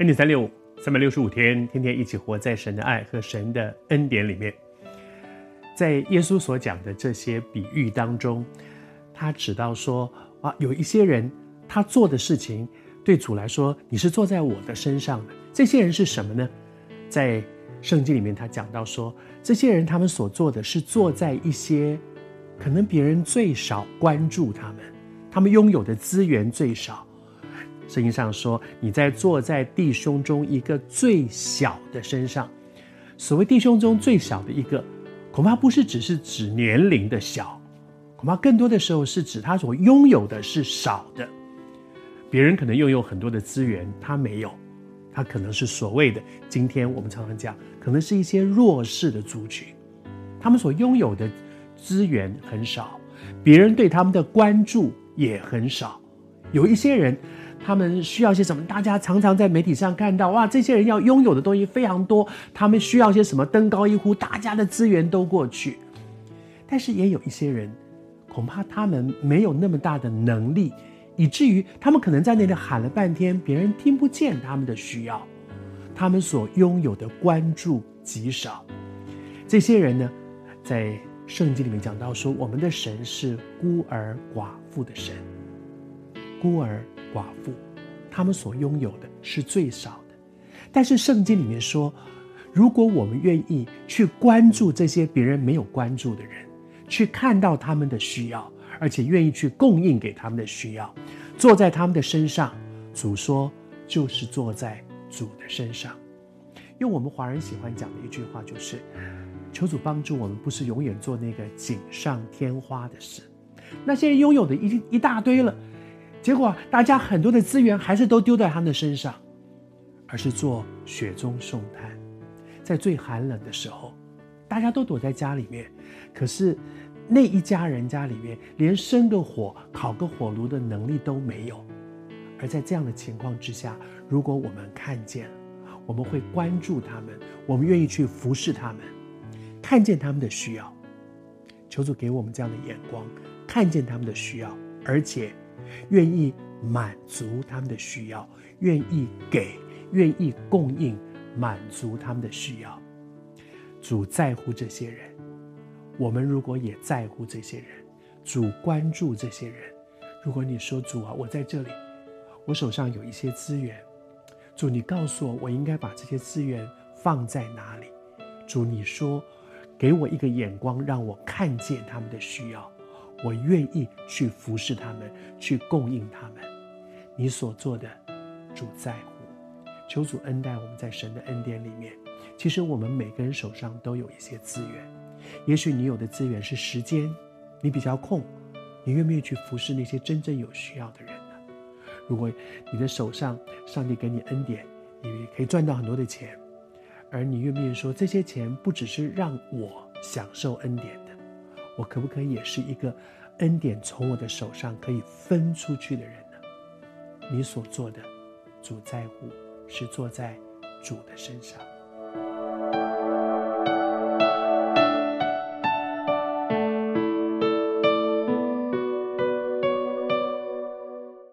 恩典三六五，三百六十五天，天天一起活在神的爱和神的恩典里面。在耶稣所讲的这些比喻当中，他指到说啊，有一些人他做的事情对主来说，你是坐在我的身上的。这些人是什么呢？在圣经里面，他讲到说，这些人他们所做的是坐在一些可能别人最少关注他们，他们拥有的资源最少。圣经上说，你在坐在弟兄中一个最小的身上。所谓弟兄中最小的一个，恐怕不是只是指年龄的小，恐怕更多的时候是指他所拥有的是少的。别人可能拥有很多的资源，他没有，他可能是所谓的今天我们常常讲，可能是一些弱势的族群，他们所拥有的资源很少，别人对他们的关注也很少。有一些人。他们需要些什么？大家常常在媒体上看到，哇，这些人要拥有的东西非常多。他们需要些什么？登高一呼，大家的资源都过去。但是也有一些人，恐怕他们没有那么大的能力，以至于他们可能在那里喊了半天，别人听不见他们的需要。他们所拥有的关注极少。这些人呢，在圣经里面讲到说，我们的神是孤儿寡妇的神，孤儿。寡妇，他们所拥有的是最少的，但是圣经里面说，如果我们愿意去关注这些别人没有关注的人，去看到他们的需要，而且愿意去供应给他们的需要，坐在他们的身上，主说就是坐在主的身上。用我们华人喜欢讲的一句话就是：求主帮助我们，不是永远做那个锦上添花的事。那些拥有的一一大堆了。结果，大家很多的资源还是都丢在他们的身上，而是做雪中送炭。在最寒冷的时候，大家都躲在家里面，可是那一家人家里面连生个火、烤个火炉的能力都没有。而在这样的情况之下，如果我们看见，我们会关注他们，我们愿意去服侍他们，看见他们的需要，求主给我们这样的眼光，看见他们的需要，而且。愿意满足他们的需要，愿意给，愿意供应，满足他们的需要。主在乎这些人，我们如果也在乎这些人，主关注这些人。如果你说主啊，我在这里，我手上有一些资源，主你告诉我，我应该把这些资源放在哪里？主你说，给我一个眼光，让我看见他们的需要。我愿意去服侍他们，去供应他们。你所做的，主在乎。求主恩待我们在神的恩典里面。其实我们每个人手上都有一些资源。也许你有的资源是时间，你比较空，你愿不愿意去服侍那些真正有需要的人呢？如果你的手上上帝给你恩典，你可以赚到很多的钱，而你愿不愿意说，这些钱不只是让我享受恩典的？我可不可以也是一个恩典从我的手上可以分出去的人呢？你所做的，主在乎，是坐在主的身上。